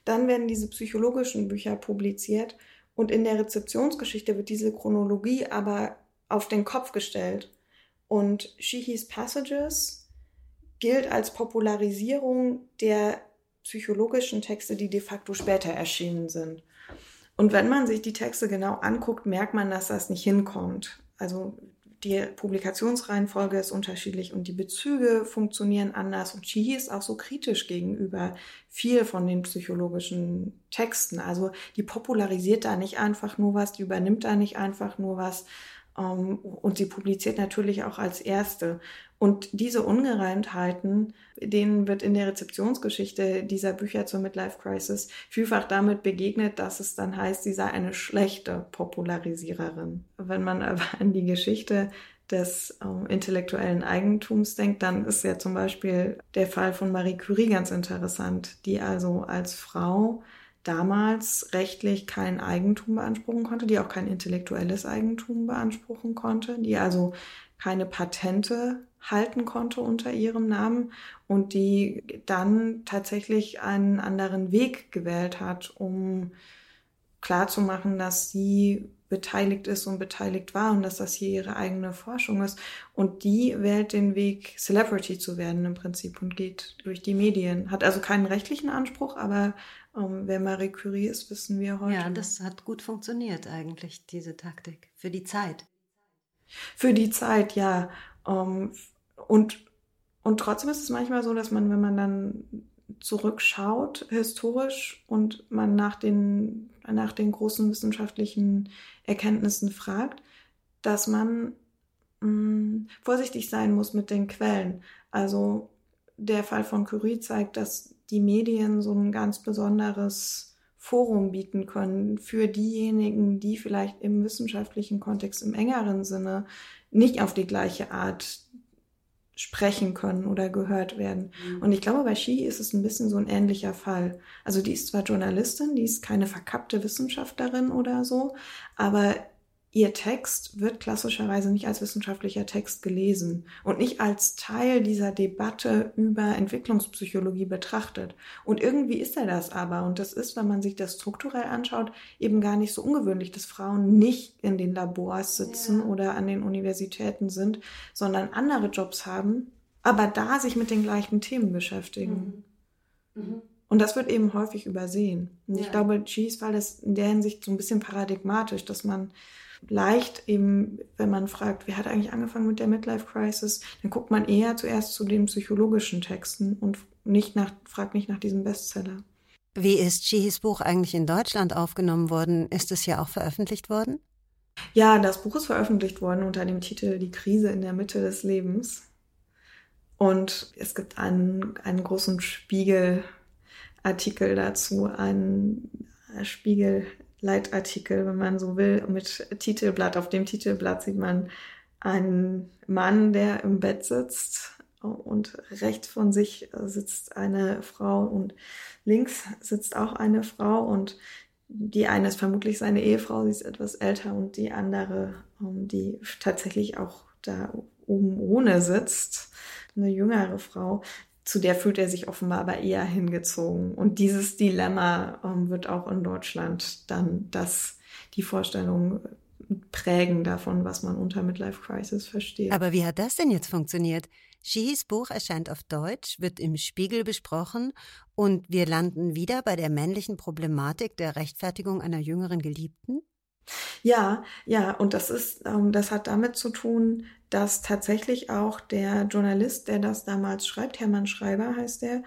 dann werden diese psychologischen Bücher publiziert und in der Rezeptionsgeschichte wird diese Chronologie aber auf den Kopf gestellt. Und Shihis Passages gilt als Popularisierung der psychologischen Texte, die de facto später erschienen sind. Und wenn man sich die Texte genau anguckt, merkt man, dass das nicht hinkommt. Also die Publikationsreihenfolge ist unterschiedlich und die Bezüge funktionieren anders. Und Chihi ist auch so kritisch gegenüber viel von den psychologischen Texten. Also die popularisiert da nicht einfach nur was, die übernimmt da nicht einfach nur was. Ähm, und sie publiziert natürlich auch als erste. Und diese Ungereimtheiten, denen wird in der Rezeptionsgeschichte dieser Bücher zur Midlife Crisis vielfach damit begegnet, dass es dann heißt, sie sei eine schlechte Popularisiererin. Wenn man aber an die Geschichte des äh, intellektuellen Eigentums denkt, dann ist ja zum Beispiel der Fall von Marie Curie ganz interessant, die also als Frau damals rechtlich kein Eigentum beanspruchen konnte, die auch kein intellektuelles Eigentum beanspruchen konnte, die also keine Patente halten konnte unter ihrem Namen und die dann tatsächlich einen anderen Weg gewählt hat, um klarzumachen, dass sie beteiligt ist und beteiligt war und dass das hier ihre eigene Forschung ist. Und die wählt den Weg, Celebrity zu werden im Prinzip und geht durch die Medien. Hat also keinen rechtlichen Anspruch, aber ähm, wer Marie Curie ist, wissen wir heute. Ja, das hat gut funktioniert eigentlich, diese Taktik, für die Zeit. Für die Zeit, ja. Ähm, und, und trotzdem ist es manchmal so, dass man, wenn man dann zurückschaut, historisch, und man nach den, nach den großen wissenschaftlichen Erkenntnissen fragt, dass man mh, mm, vorsichtig sein muss mit den Quellen. Also der Fall von Curie zeigt, dass die Medien so ein ganz besonderes Forum bieten können für diejenigen, die vielleicht im wissenschaftlichen Kontext im engeren Sinne nicht auf die gleiche Art sprechen können oder gehört werden. Mhm. Und ich glaube, bei Shi ist es ein bisschen so ein ähnlicher Fall. Also die ist zwar Journalistin, die ist keine verkappte Wissenschaftlerin oder so, aber ihr Text wird klassischerweise nicht als wissenschaftlicher Text gelesen und nicht als Teil dieser Debatte über Entwicklungspsychologie betrachtet. Und irgendwie ist er das aber. Und das ist, wenn man sich das strukturell anschaut, eben gar nicht so ungewöhnlich, dass Frauen nicht in den Labors sitzen ja. oder an den Universitäten sind, sondern andere Jobs haben, aber da sich mit den gleichen Themen beschäftigen. Mhm. Mhm. Und das wird eben häufig übersehen. Und ja. ich glaube, Cheese Fall ist in der Hinsicht so ein bisschen paradigmatisch, dass man leicht eben, wenn man fragt, wer hat eigentlich angefangen mit der Midlife Crisis, dann guckt man eher zuerst zu den psychologischen Texten und nicht nach, fragt nicht nach diesem Bestseller. Wie ist Chihis Buch eigentlich in Deutschland aufgenommen worden? Ist es ja auch veröffentlicht worden? Ja, das Buch ist veröffentlicht worden unter dem Titel Die Krise in der Mitte des Lebens. Und es gibt einen, einen großen Spiegelartikel dazu, einen Spiegel Leitartikel, wenn man so will, mit Titelblatt. Auf dem Titelblatt sieht man einen Mann, der im Bett sitzt und rechts von sich sitzt eine Frau und links sitzt auch eine Frau und die eine ist vermutlich seine Ehefrau, sie ist etwas älter und die andere, ähm, die tatsächlich auch da oben ohne sitzt, eine jüngere Frau, zu der fühlt er sich offenbar aber eher hingezogen. Und dieses Dilemma ähm, wird auch in Deutschland dann das, die Vorstellung prägen davon, was man unter Midlife Crisis versteht. Aber wie hat das denn jetzt funktioniert? Shihis Buch erscheint auf Deutsch, wird im Spiegel besprochen und wir landen wieder bei der männlichen Problematik der Rechtfertigung einer jüngeren Geliebten? Ja, ja, und das ist, ähm, das hat damit zu tun, dass tatsächlich auch der Journalist, der das damals schreibt, Hermann Schreiber heißt der,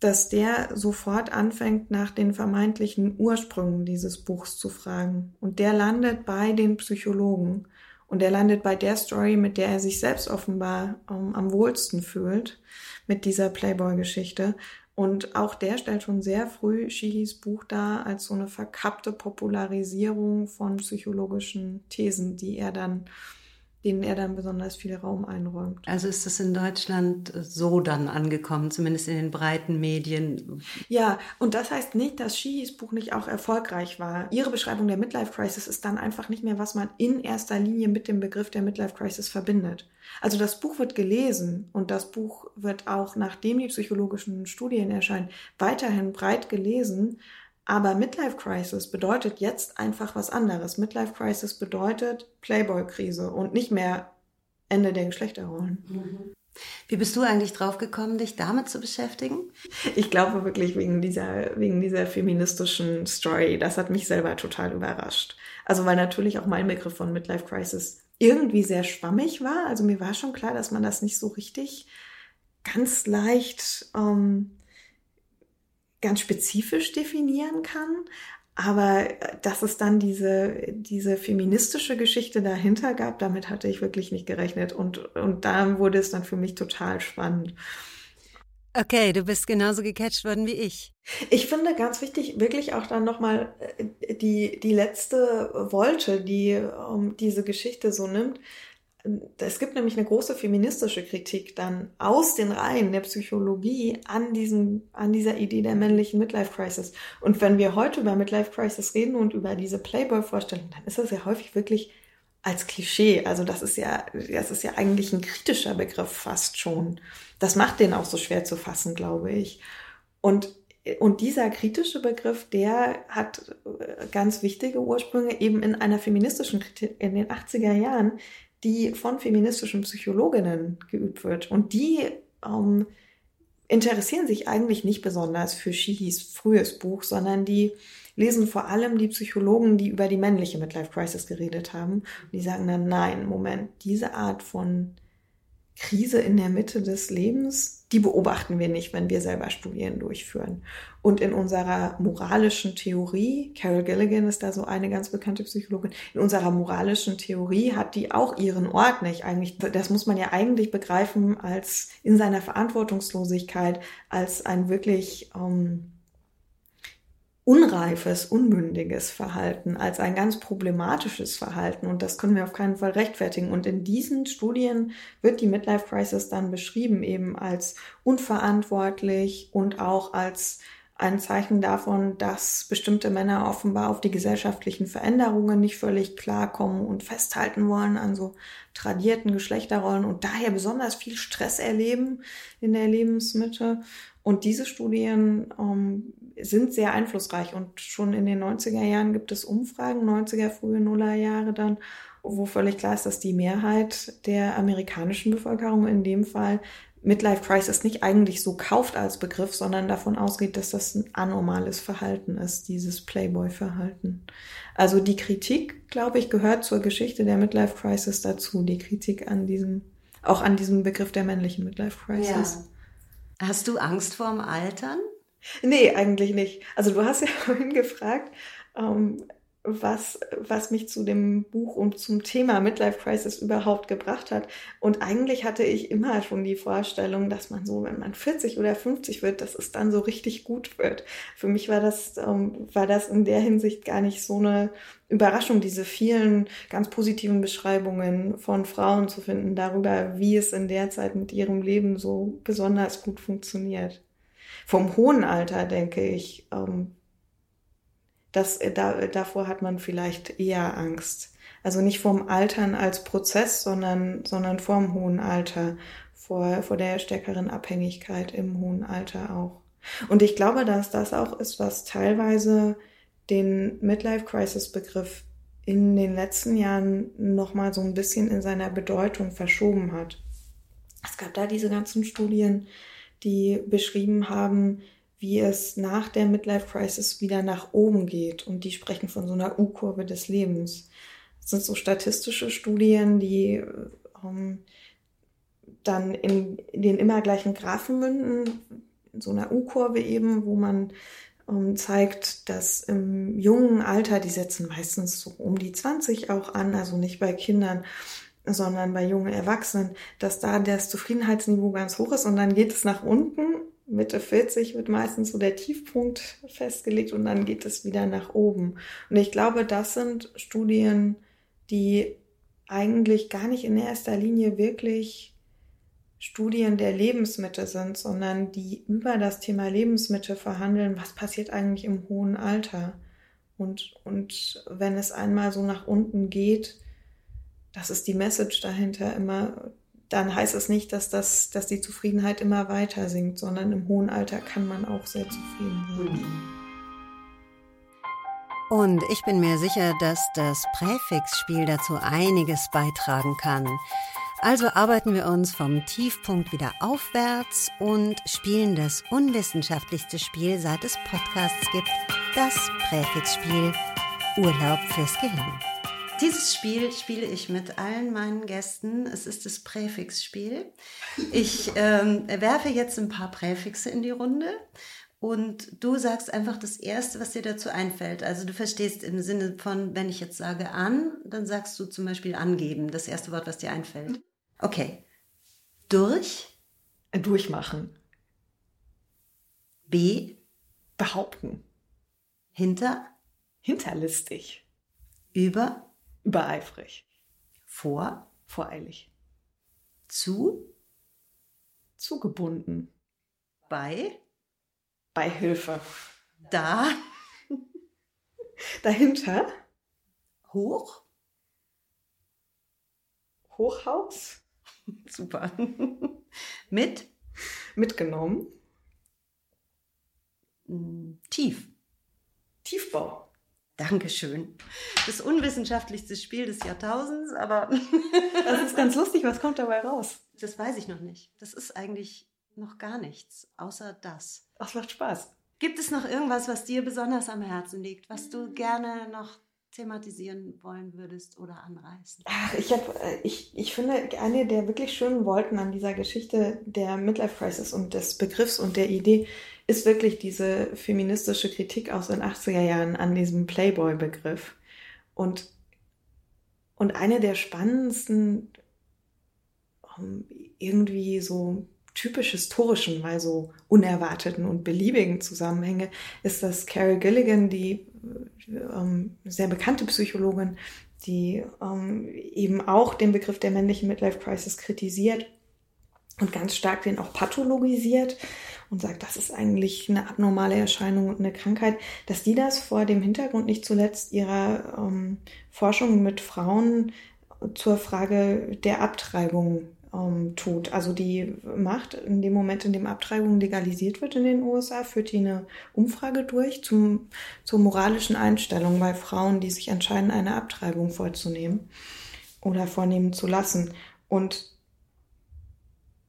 dass der sofort anfängt, nach den vermeintlichen Ursprüngen dieses Buchs zu fragen. Und der landet bei den Psychologen. Und er landet bei der Story, mit der er sich selbst offenbar ähm, am wohlsten fühlt, mit dieser Playboy-Geschichte. Und auch der stellt schon sehr früh Shihis Buch dar als so eine verkappte Popularisierung von psychologischen Thesen, die er dann denen er dann besonders viel Raum einräumt. Also ist das in Deutschland so dann angekommen, zumindest in den breiten Medien? Ja, und das heißt nicht, dass Shihis Buch nicht auch erfolgreich war. Ihre Beschreibung der Midlife Crisis ist dann einfach nicht mehr, was man in erster Linie mit dem Begriff der Midlife Crisis verbindet. Also das Buch wird gelesen und das Buch wird auch, nachdem die psychologischen Studien erscheinen, weiterhin breit gelesen. Aber Midlife Crisis bedeutet jetzt einfach was anderes. Midlife Crisis bedeutet Playboy-Krise und nicht mehr Ende der Geschlechterrollen. Mhm. Wie bist du eigentlich drauf gekommen, dich damit zu beschäftigen? Ich glaube wirklich wegen dieser, wegen dieser feministischen Story. Das hat mich selber total überrascht. Also weil natürlich auch mein Begriff von Midlife Crisis irgendwie sehr schwammig war. Also mir war schon klar, dass man das nicht so richtig ganz leicht ähm, ganz spezifisch definieren kann. Aber äh, dass es dann diese, diese feministische Geschichte dahinter gab, damit hatte ich wirklich nicht gerechnet. Und, und da wurde es dann für mich total spannend. Okay, du bist genauso gecatcht worden wie ich. Ich finde ganz wichtig, wirklich auch dann nochmal äh, die, die letzte Wolte, die um, diese Geschichte so nimmt. Es gibt nämlich eine große feministische Kritik dann aus den Reihen der Psychologie an diesem, an dieser Idee der männlichen Midlife Crisis. Und wenn wir heute über Midlife Crisis reden und über diese Playboy-Vorstellung, dann ist das ja häufig wirklich als Klischee. Also das ist ja, das ist ja eigentlich ein kritischer Begriff fast schon. Das macht den auch so schwer zu fassen, glaube ich. Und und dieser kritische Begriff, der hat äh, ganz wichtige Ursprünge eben in einer feministischen Kritik in den 80er Jahren, die von feministischen Psychologinnen geübt wird. Und die ähm, interessieren sich eigentlich nicht besonders für Shihis frühes Buch, sondern die lesen vor allem die Psychologen, die über die männliche Midlife Crisis geredet haben. Und die sagen dann, nein, Moment, diese Art von Krise in der Mitte des Lebens, die beobachten wir nicht, wenn wir selber Studien durchführen. Und in unserer moralischen Theorie, Carol Gilligan ist da so eine ganz bekannte Psychologin, in unserer moralischen Theorie hat die auch ihren Ort nicht. Eigentlich, das muss man ja eigentlich begreifen als in seiner Verantwortungslosigkeit, als ein wirklich ähm, unreifes, unmündiges Verhalten als ein ganz problematisches Verhalten. Und das können wir auf keinen Fall rechtfertigen. Und in diesen Studien wird die Midlife Crisis dann beschrieben eben als unverantwortlich und auch als ein Zeichen davon, dass bestimmte Männer offenbar auf die gesellschaftlichen Veränderungen nicht völlig klarkommen und festhalten wollen an so tradierten Geschlechterrollen und daher besonders viel Stress erleben in der Lebensmitte. Und diese Studien ähm, sind sehr einflussreich und schon in den 90er Jahren gibt es Umfragen, 90er, frühe Nullerjahre dann, wo völlig klar ist, dass die Mehrheit der amerikanischen Bevölkerung in dem Fall Midlife Crisis nicht eigentlich so kauft als Begriff, sondern davon ausgeht, dass das ein anormales Verhalten ist, dieses Playboy-Verhalten. Also die Kritik, glaube ich, gehört zur Geschichte der Midlife Crisis dazu, die Kritik an diesem, auch an diesem Begriff der männlichen Midlife Crisis. Ja. Hast du Angst vorm Altern? Nee, eigentlich nicht. Also du hast ja vorhin gefragt, ähm, was, was mich zu dem Buch und zum Thema Midlife Crisis überhaupt gebracht hat. Und eigentlich hatte ich immer schon die Vorstellung, dass man so, wenn man 40 oder 50 wird, dass es dann so richtig gut wird. Für mich war das, ähm, war das in der Hinsicht gar nicht so eine Überraschung, diese vielen ganz positiven Beschreibungen von Frauen zu finden darüber, wie es in der Zeit mit ihrem Leben so besonders gut funktioniert. Vom hohen Alter denke ich, ähm, das, äh, da, davor hat man vielleicht eher Angst. Also nicht vorm Altern als Prozess, sondern, sondern vorm hohen Alter, vor, vor der stärkeren Abhängigkeit im hohen Alter auch. Und ich glaube, dass das auch ist, was teilweise den Midlife Crisis Begriff in den letzten Jahren nochmal so ein bisschen in seiner Bedeutung verschoben hat. Es gab da diese ganzen Studien, die beschrieben haben, wie es nach der Midlife Crisis wieder nach oben geht. Und die sprechen von so einer U-Kurve des Lebens. Das sind so statistische Studien, die ähm, dann in, in, den immer gleichen Graphen münden, in so einer U-Kurve eben, wo man ähm, zeigt, dass im jungen Alter, die setzen meistens so um die 20 auch an, also nicht bei Kindern, sondern bei jungen Erwachsenen, dass da das Zufriedenheitsniveau ganz hoch ist und dann geht es nach unten Mitte 40 wird meistens so der Tiefpunkt festgelegt und dann geht es wieder nach oben. Und ich glaube, das sind Studien, die eigentlich gar nicht in erster Linie wirklich Studien der Lebensmittel sind, sondern die über das Thema Lebensmittel verhandeln, was passiert eigentlich im hohen Alter. Und, und wenn es einmal so nach unten geht, das ist die Message dahinter, immer dann heißt es nicht, dass, das, dass die Zufriedenheit immer weiter sinkt, sondern im hohen Alter kann man auch sehr zufrieden sein. Und ich bin mir sicher, dass das Präfixspiel dazu einiges beitragen kann. Also arbeiten wir uns vom Tiefpunkt wieder aufwärts und spielen das unwissenschaftlichste Spiel, seit es Podcasts gibt, das Präfixspiel Urlaub fürs Gehirn. Dieses Spiel spiele ich mit allen meinen Gästen. Es ist das Präfixspiel. Ich ähm, werfe jetzt ein paar Präfixe in die Runde Und du sagst einfach das Erste, was dir dazu einfällt. Also du verstehst im Sinne von, wenn ich jetzt sage an, dann sagst du zum Beispiel angeben, das erste Wort, was dir einfällt. Okay. Durch. Durchmachen. B. Behaupten. Hinter. Hinterlistig. Über. Übereifrig. Vor. Voreilig. Zu. Zugebunden. Bei. Bei Hilfe. Da. Dahinter. Hoch. Hochhaus. Super. Mit. Mitgenommen. Mm, Tief. Tiefbau. Dankeschön. Das unwissenschaftlichste Spiel des Jahrtausends, aber Das ist ganz lustig. Was kommt dabei raus? das weiß ich noch nicht. Das ist eigentlich noch gar nichts, außer das. Das macht Spaß. Gibt es noch irgendwas, was dir besonders am Herzen liegt, was du gerne noch thematisieren wollen würdest oder anreißen? Ach, ich, hab, äh, ich, ich finde, eine der wirklich schönen Wolken an dieser Geschichte der Midlife Crisis und des Begriffs und der Idee ist wirklich diese feministische Kritik aus den 80er Jahren an diesem Playboy-Begriff. Und, und eine der spannendsten, ähm, irgendwie so typisch historischen, weil so unerwarteten und beliebigen Zusammenhänge ist, dass Carol Gilligan, die ähm, sehr bekannte Psychologin, die ähm, eben auch den Begriff der männlichen Midlife Crisis kritisiert und ganz stark den auch pathologisiert und sagt, das ist eigentlich eine abnormale Erscheinung und eine Krankheit, dass die das vor dem Hintergrund nicht zuletzt ihrer ähm, Forschung mit Frauen zur Frage der Abtreibung ähm, tut. Also die macht in dem Moment, in dem Abtreibung legalisiert wird in den USA, führt die eine Umfrage durch zum, zur moralischen Einstellung bei Frauen, die sich entscheiden, eine Abtreibung vorzunehmen oder vornehmen zu lassen. Und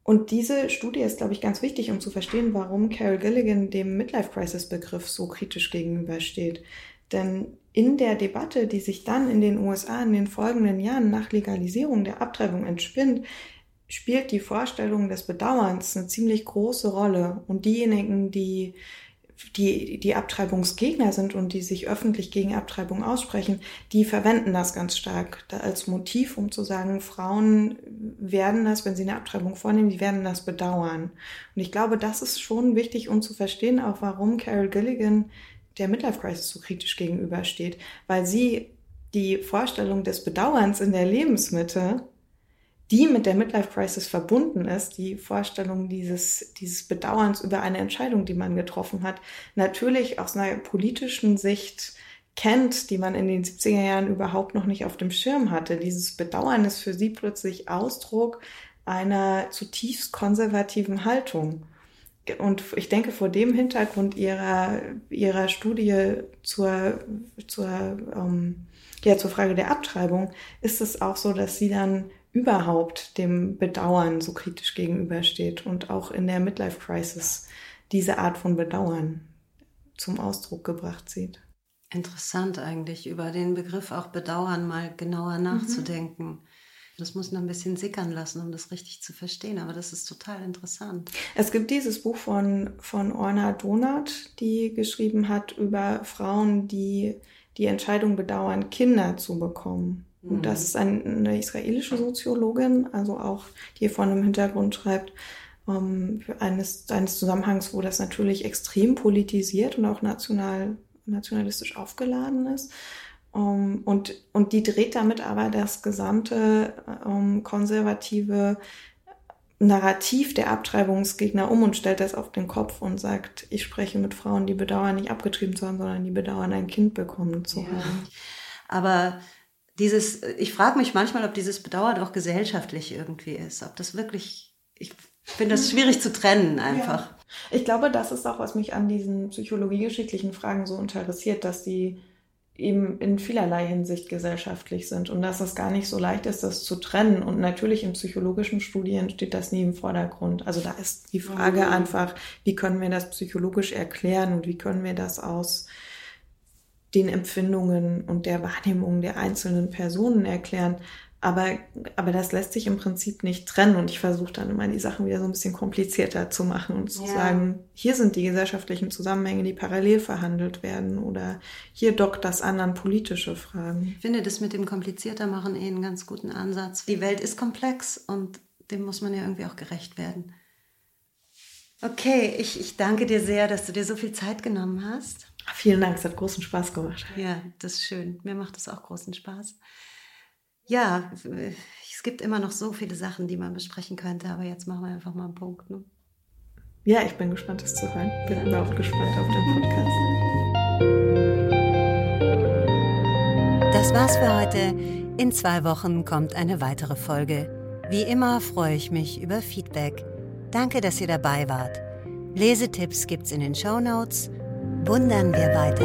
und diese Studie ist, glaube ich, ganz wichtig, um zu verstehen, warum Carol Gilligan dem Midlife-Crisis-Begriff so kritisch gegenübersteht. Denn in der Debatte, die sich dann in den USA in den folgenden Jahren nach Legalisierung der Abtreibung entspinnt, spielt die Vorstellung des Bedauerns eine ziemlich große Rolle. Und diejenigen, die die, die Abtreibungsgegner sind und die sich öffentlich gegen Abtreibung aussprechen, die verwenden das ganz stark da als Motiv, um zu sagen, Frauen werden das, wenn sie eine Abtreibung vornehmen, die werden das bedauern. Und ich glaube, das ist schon wichtig, um zu verstehen, auch warum Carol Gilligan der Midlife Crisis so kritisch gegenübersteht, weil sie die Vorstellung des Bedauerns in der Lebensmitte die mit der Midlife Crisis verbunden ist, die Vorstellung dieses, dieses Bedauerns über eine Entscheidung, die man getroffen hat, natürlich aus einer politischen Sicht kennt, die man in den 70er Jahren überhaupt noch nicht auf dem Schirm hatte. Dieses Bedauern ist für sie plötzlich Ausdruck einer zutiefst konservativen Haltung. Und ich denke, vor dem Hintergrund ihrer, ihrer Studie zur, zur, ähm, ja, zur Frage der Abtreibung ist es auch so, dass sie dann überhaupt dem Bedauern so kritisch gegenübersteht und auch in der Midlife Crisis diese Art von Bedauern zum Ausdruck gebracht sieht. Interessant eigentlich, über den Begriff auch Bedauern mal genauer nachzudenken. Mhm. Das muss noch ein bisschen sickern lassen, um das richtig zu verstehen, aber das ist total interessant. Es gibt dieses Buch von, von Orna Donat, die geschrieben hat über Frauen, die die Entscheidung bedauern, Kinder zu bekommen. Und mhm. das ist eine israelische Soziologin, also auch die hier vorne im Hintergrund schreibt, ähm, eines, eines Zusammenhangs, wo das natürlich extrem politisiert und auch national, nationalistisch aufgeladen ist. Ähm, und, und die dreht damit aber das gesamte ähm, konservative Narrativ der Abtreibungsgegner um und stellt das auf den Kopf und sagt, ich spreche mit Frauen, die bedauern, nicht abgetrieben zu haben, sondern die bedauern, ein Kind bekommen zu ja. haben. Aber dieses, ich frage mich manchmal, ob dieses Bedauern auch gesellschaftlich irgendwie ist, ob das wirklich, ich finde das schwierig zu trennen einfach. Ja. Ich glaube, das ist auch, was mich an diesen psychologiegeschichtlichen Fragen so interessiert, dass die eben in vielerlei Hinsicht gesellschaftlich sind und dass es gar nicht so leicht ist, das zu trennen. Und natürlich in psychologischen Studien steht das nie im Vordergrund. Also da ist die Frage mhm. einfach, wie können wir das psychologisch erklären und wie können wir das aus den Empfindungen und der Wahrnehmung der einzelnen Personen erklären. Aber, aber das lässt sich im Prinzip nicht trennen und ich versuche dann immer die Sachen wieder so ein bisschen komplizierter zu machen und zu ja. sagen, hier sind die gesellschaftlichen Zusammenhänge, die parallel verhandelt werden oder hier dockt das an an politische Fragen. Ich finde das mit dem komplizierter machen eh einen ganz guten Ansatz. Die Welt ist komplex und dem muss man ja irgendwie auch gerecht werden. Okay, ich, ich danke dir sehr, dass du dir so viel Zeit genommen hast. Vielen Dank, es hat großen Spaß gemacht. Ja, das ist schön. Mir macht es auch großen Spaß ja, es gibt immer noch so viele Sachen, die man besprechen könnte, aber jetzt machen wir einfach mal einen Punkt. Ne? Ja, ich bin gespannt, das zu hören. Bin überhaupt gespannt auf den Podcast. Das war's für heute. In zwei Wochen kommt eine weitere Folge. Wie immer freue ich mich über Feedback. Danke, dass ihr dabei wart. Lesetipps gibt's in den Show Notes. Wundern wir weiter.